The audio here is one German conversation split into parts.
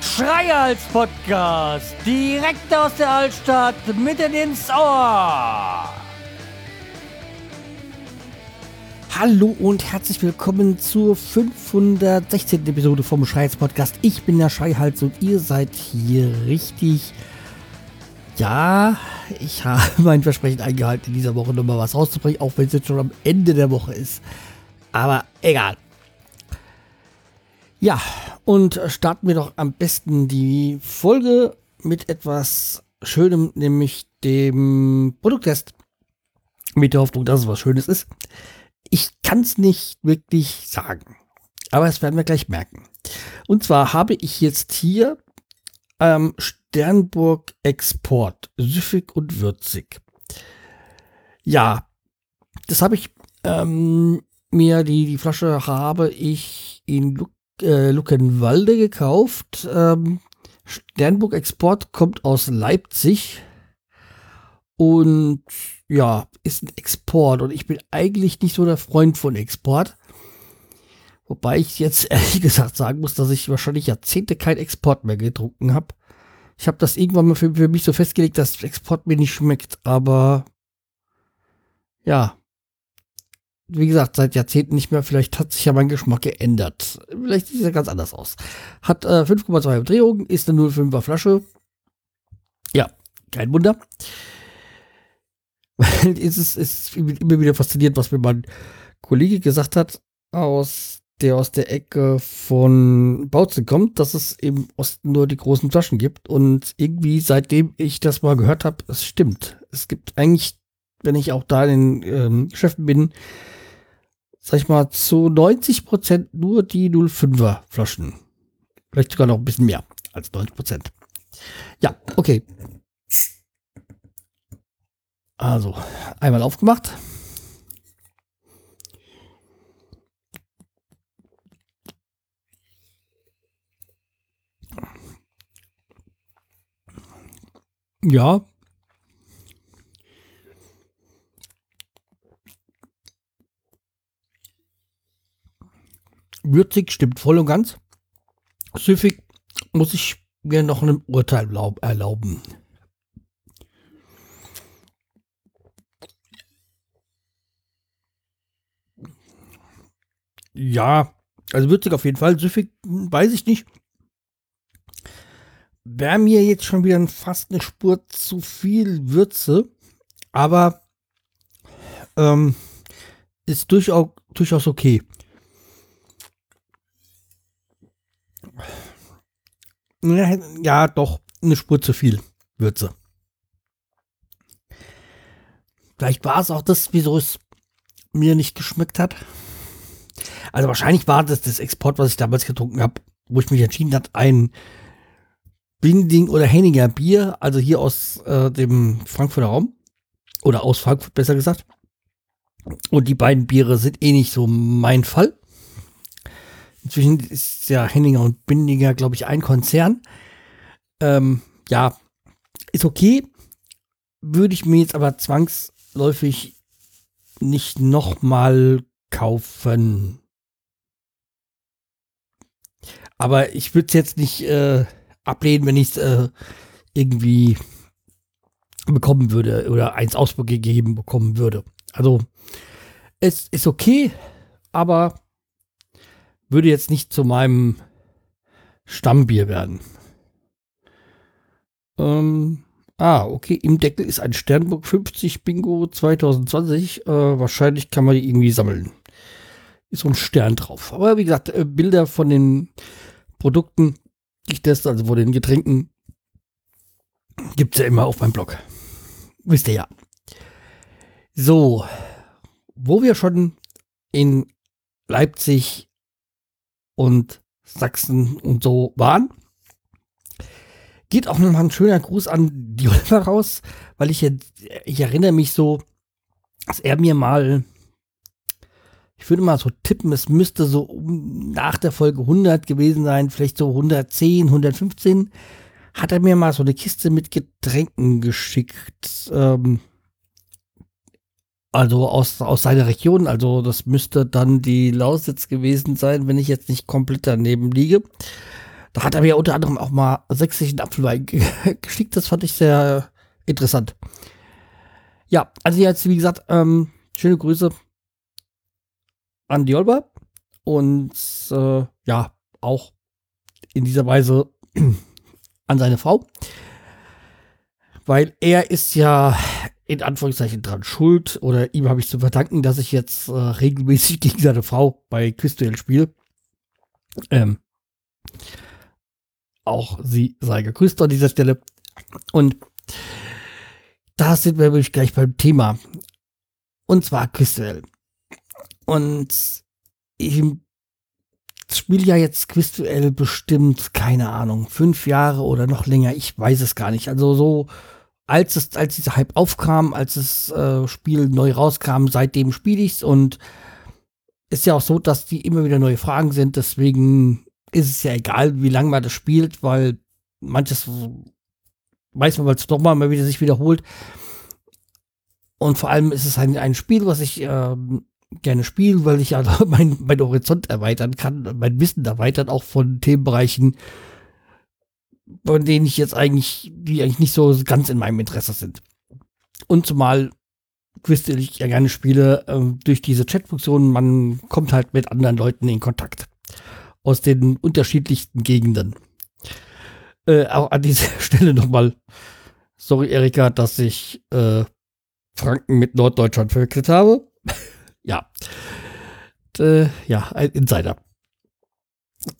Schreihals Podcast, direkt aus der Altstadt, mitten ins Ohr. Hallo und herzlich willkommen zur 516. Episode vom Schreihals Podcast. Ich bin der Schreihals und ihr seid hier richtig. Ja, ich habe mein Versprechen eingehalten, in dieser Woche nochmal was rauszubringen, auch wenn es jetzt schon am Ende der Woche ist. Aber egal. Ja, und starten wir doch am besten die Folge mit etwas Schönem, nämlich dem Produkttest. Mit der Hoffnung, dass es was Schönes ist. Ich kann es nicht wirklich sagen, aber es werden wir gleich merken. Und zwar habe ich jetzt hier ähm, Sternburg Export, süffig und würzig. Ja, das habe ich ähm, mir, die, die Flasche habe ich in Luk äh, Luckenwalde gekauft. Ähm, Sternburg Export kommt aus Leipzig und ja, ist ein Export und ich bin eigentlich nicht so der Freund von Export. Wobei ich jetzt ehrlich gesagt sagen muss, dass ich wahrscheinlich Jahrzehnte kein Export mehr getrunken habe. Ich habe das irgendwann mal für, für, mich so festgelegt, dass Export mir nicht schmeckt, aber ja, wie gesagt, seit Jahrzehnten nicht mehr. Vielleicht hat sich ja mein Geschmack geändert. Vielleicht sieht er ganz anders aus. Hat äh, 5,2 Umdrehungen, ist eine 0,5er Flasche. Ja, kein Wunder. es ist, ist immer wieder faszinierend, was mir mein Kollege gesagt hat, aus der aus der Ecke von Bautzen kommt, dass es im Osten nur die großen Flaschen gibt. Und irgendwie, seitdem ich das mal gehört habe, es stimmt. Es gibt eigentlich, wenn ich auch da in den ähm, Geschäften bin, sag ich mal, zu 90 Prozent nur die 05er Flaschen. Vielleicht sogar noch ein bisschen mehr als 90 Prozent. Ja, okay. Also, einmal aufgemacht. Ja, Würzig stimmt voll und ganz. Süffig muss ich mir noch ein Urteil erlauben. Ja, also würzig auf jeden Fall. Süffig weiß ich nicht. Wäre mir jetzt schon wieder fast eine Spur zu viel Würze. Aber ähm, ist durchaus, durchaus okay. Ja, doch, eine Spur zu viel Würze. Vielleicht war es auch das, wieso es mir nicht geschmeckt hat. Also wahrscheinlich war das das Export, was ich damals getrunken habe, wo ich mich entschieden habe, ein Binding oder Henninger Bier, also hier aus äh, dem Frankfurter Raum oder aus Frankfurt besser gesagt. Und die beiden Biere sind eh nicht so mein Fall. Inzwischen ist ja Henninger und Bindinger, glaube ich, ein Konzern. Ähm, ja, ist okay. Würde ich mir jetzt aber zwangsläufig nicht nochmal kaufen. Aber ich würde es jetzt nicht äh, ablehnen, wenn ich es äh, irgendwie bekommen würde oder eins ausgegeben bekommen würde. Also es ist okay, aber würde jetzt nicht zu meinem Stammbier werden. Ähm, ah, okay, im Deckel ist ein Sternburg 50 Bingo 2020. Äh, wahrscheinlich kann man die irgendwie sammeln. Ist so ein Stern drauf. Aber wie gesagt, äh, Bilder von den Produkten, ich teste, also von den Getränken, gibt es ja immer auf meinem Blog. Wisst ihr ja. So, wo wir schon in Leipzig und Sachsen und so waren. Geht auch nochmal ein schöner Gruß an die Oliver raus, weil ich, ich erinnere mich so, dass er mir mal, ich würde mal so tippen, es müsste so nach der Folge 100 gewesen sein, vielleicht so 110, 115, hat er mir mal so eine Kiste mit Getränken geschickt. Ähm, Also aus, aus seiner Region, also das müsste dann die Lausitz gewesen sein, wenn ich jetzt nicht komplett daneben liege. Da hat er mir unter anderem auch mal sächsischen Apfelwein geschickt, das fand ich sehr interessant. Ja, also jetzt, wie gesagt, ähm, schöne Grüße an die Olber und äh, ja, auch in dieser Weise an seine Frau, weil er ist ja in Anführungszeichen dran schuld oder ihm habe ich zu verdanken, dass ich jetzt äh, regelmäßig gegen seine Frau bei Quizduell spiele. Ähm, auch sie sei gegrüßt an dieser Stelle. Und da sind wir wirklich gleich beim Thema. Und zwar Quizduell. Und ich spiele ja jetzt Quizduell bestimmt, keine Ahnung, fünf Jahre oder noch länger, ich weiß es gar nicht. Also so, als es, als dieser Hype aufkam, als das äh, Spiel neu rauskam, seitdem spiele ich es und ist ja auch so, dass die immer wieder neue Fragen sind, deswegen ist es ja egal, wie lange man das spielt, weil manches weiß man, weil es doch mal wieder sich wiederholt. Und vor allem ist es ein, ein Spiel, was ich äh, gerne spiele, weil ich ja mein, mein Horizont erweitern kann, mein Wissen erweitern, auch von Themenbereichen, von denen ich jetzt eigentlich, die eigentlich nicht so ganz in meinem Interesse sind. Und zumal Quiz, ich ja gerne spiele, äh, durch diese Chatfunktion, man kommt halt mit anderen Leuten in Kontakt aus den unterschiedlichsten Gegenden. Äh, auch an dieser Stelle nochmal, sorry Erika, dass ich äh, Franken mit Norddeutschland verwechselt habe. Ja. äh, ja, ein Insider.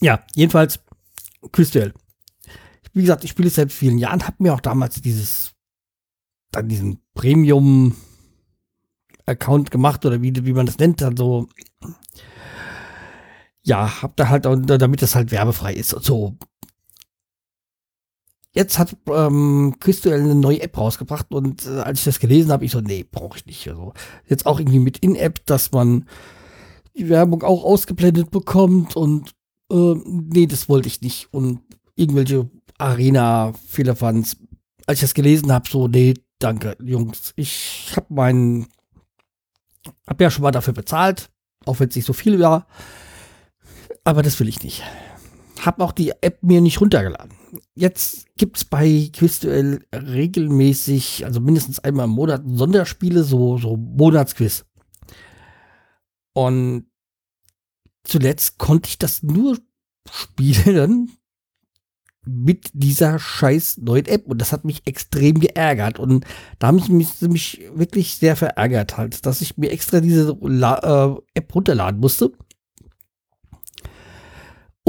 Ja, jedenfalls Quizduell. Wie gesagt, ich spiele es seit vielen Jahren, habe mir auch damals dieses, dann diesen Premium Account gemacht oder wie, wie man das nennt, also ja, hab da halt, damit das halt werbefrei ist und so. Jetzt hat ähm, Quizduell eine neue App rausgebracht und äh, als ich das gelesen habe, ich so, nee, brauche ich nicht. Also jetzt auch irgendwie mit In-App, dass man die Werbung auch ausgeblendet bekommt und äh, nee, das wollte ich nicht. Und irgendwelche Arena-Fehlerfans, als ich das gelesen habe, so, nee, danke, Jungs. Ich habe meinen, hab ja schon mal dafür bezahlt, auch wenn es nicht so viel war aber das will ich nicht. Hab auch die App mir nicht runtergeladen. Jetzt gibt's bei Quizduell regelmäßig, also mindestens einmal im Monat, Sonderspiele, so, so Monatsquiz. Und zuletzt konnte ich das nur spielen mit dieser scheiß neuen App. Und das hat mich extrem geärgert. Und da haben sie mich, mich wirklich sehr verärgert halt, dass ich mir extra diese La äh, App runterladen musste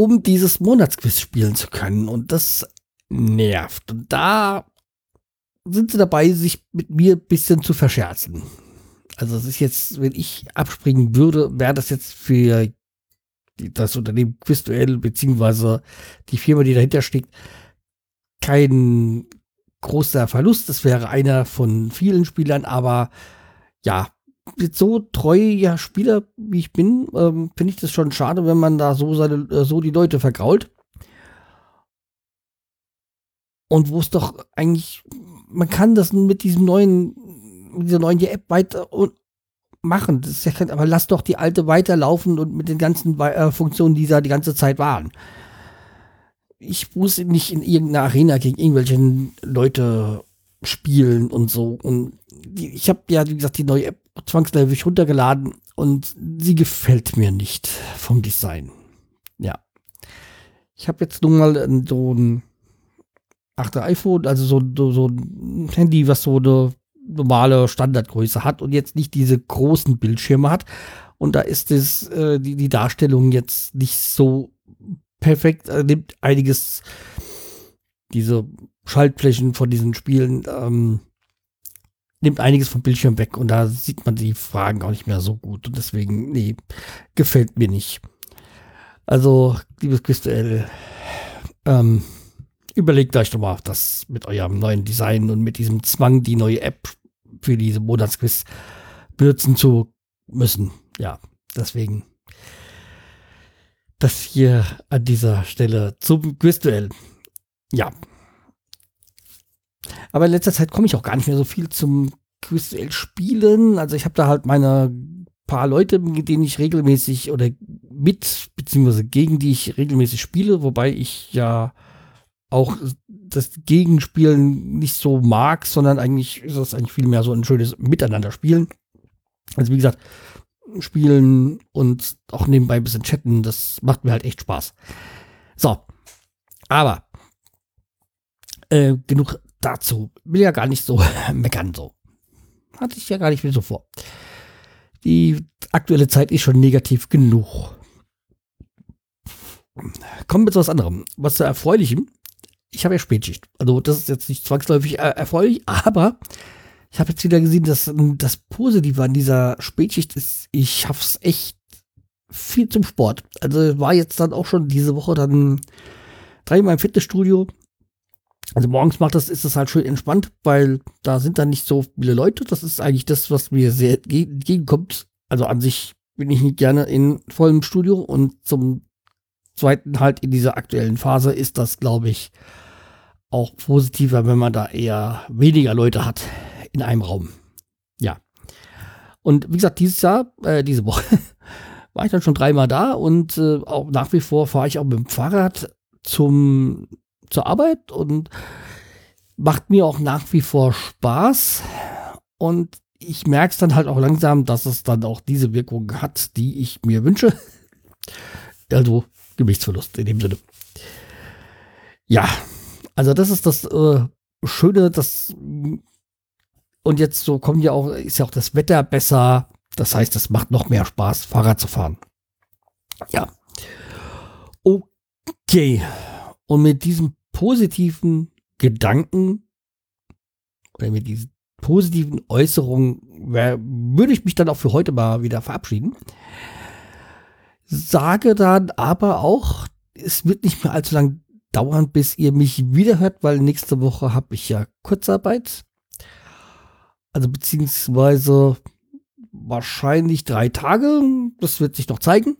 um dieses Monatsquiz spielen zu können. Und das nervt. Und da sind sie dabei, sich mit mir ein bisschen zu verscherzen. Also es ist jetzt, wenn ich abspringen würde, wäre das jetzt für das Unternehmen Quizduell beziehungsweise die Firma, die dahinter steckt, kein großer Verlust. Das wäre einer von vielen Spielern, aber ja, so treuer Spieler, wie ich bin, ähm, finde ich das schon schade, wenn man da so, seine, äh, so die Leute vergrault. Und wo es doch eigentlich, man kann das mit diesem neuen, mit dieser neuen App weiter machen. Das ist ja kein, aber lass doch die alte weiterlaufen und mit den ganzen äh, Funktionen, die da die ganze Zeit waren. Ich muss nicht in irgendeiner Arena gegen irgendwelche Leute spielen und so. Und die, ich habe ja, wie gesagt, die neue App zwangsläufig runtergeladen und sie gefällt mir nicht vom Design. Ja. Ich habe jetzt nun mal so ein 8 iPhone, also so, so, so ein Handy, was so eine normale Standardgröße hat und jetzt nicht diese großen Bildschirme hat. Und da ist es, äh, die, die Darstellung jetzt nicht so perfekt, äh, nimmt einiges, diese Schaltflächen von diesen Spielen, ähm, nimmt einiges vom Bildschirm weg und da sieht man die Fragen auch nicht mehr so gut. Und deswegen, nee, gefällt mir nicht. Also, liebes Quizduell, ähm, überlegt euch doch mal das mit eurem neuen Design und mit diesem Zwang, die neue App für diese Monatsquiz benutzen zu müssen. Ja, deswegen das hier an dieser Stelle zum Quizduell. Ja, aber in letzter Zeit komme ich auch gar nicht mehr so viel zum visuell spielen. Also ich habe da halt meine paar Leute, mit denen ich regelmäßig oder mit, beziehungsweise gegen die ich regelmäßig spiele, wobei ich ja auch das Gegenspielen nicht so mag, sondern eigentlich ist das eigentlich viel mehr so ein schönes Miteinander spielen. Also wie gesagt, spielen und auch nebenbei ein bisschen chatten, das macht mir halt echt Spaß. So, aber äh, genug dazu. Will ja gar nicht so meckern so. Hatte ich ja gar nicht mehr so vor. Die aktuelle Zeit ist schon negativ genug. Kommen wir zu was anderem. Was zu erfreulichem. Ich habe ja Spätschicht. Also das ist jetzt nicht zwangsläufig erfreulich, aber ich habe jetzt wieder gesehen, dass das Positive an dieser Spätschicht ist, ich schaff's echt viel zum Sport. Also war jetzt dann auch schon diese Woche dann dreimal im Fitnessstudio. Also morgens macht das, ist das halt schön entspannt, weil da sind dann nicht so viele Leute. Das ist eigentlich das, was mir sehr entgegenkommt. Also an sich bin ich nicht gerne in vollem Studio und zum zweiten halt in dieser aktuellen Phase ist das, glaube ich, auch positiver, wenn man da eher weniger Leute hat in einem Raum. Ja. Und wie gesagt, dieses Jahr, äh, diese Woche, war ich dann schon dreimal da und äh, auch nach wie vor fahre ich auch mit dem Fahrrad zum, zur Arbeit und macht mir auch nach wie vor Spaß. Und ich merke es dann halt auch langsam, dass es dann auch diese Wirkung hat, die ich mir wünsche. Also Gewichtsverlust in dem Sinne. Ja, also das ist das äh, Schöne, dass und jetzt so kommen ja auch, ist ja auch das Wetter besser. Das heißt, es macht noch mehr Spaß, Fahrrad zu fahren. Ja. Okay. Und mit diesem positiven Gedanken oder mit diesen positiven Äußerungen würde ich mich dann auch für heute mal wieder verabschieden. Sage dann aber auch, es wird nicht mehr allzu lang dauern, bis ihr mich wieder hört, weil nächste Woche habe ich ja Kurzarbeit. Also beziehungsweise wahrscheinlich drei Tage. Das wird sich noch zeigen.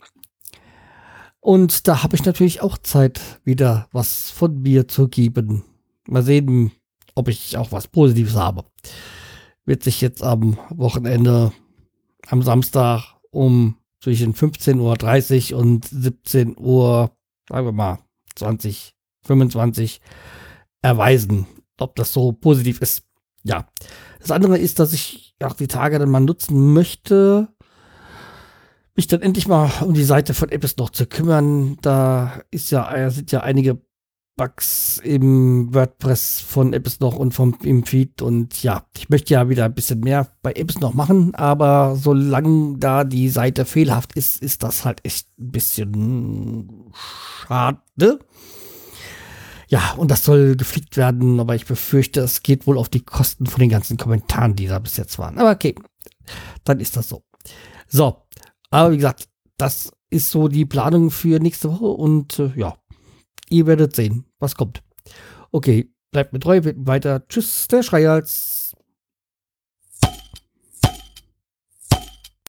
Und da habe ich natürlich auch Zeit, wieder was von mir zu geben. Mal sehen, ob ich auch was Positives habe. Wird sich jetzt am Wochenende, am Samstag um zwischen 15.30 Uhr und 17 Uhr, sagen wir mal, 20, 25 erweisen, ob das so positiv ist. Ja. Das andere ist, dass ich auch die Tage dann mal nutzen möchte, mich dann endlich mal um die Seite von Apps noch zu kümmern. Da ist ja, sind ja einige Bugs im WordPress von Apps noch und vom im Feed und ja, ich möchte ja wieder ein bisschen mehr bei Apps noch machen, aber solange da die Seite fehlerhaft ist, ist das halt echt ein bisschen schade. Ja, und das soll geflickt werden, aber ich befürchte, es geht wohl auf die Kosten von den ganzen Kommentaren, die da bis jetzt waren. Aber okay, dann ist das so. So, aber wie gesagt, das ist so die Planung für nächste Woche und äh, ja, ihr werdet sehen, was kommt. Okay, bleibt mir treu, weiter. Tschüss, der Schreihals.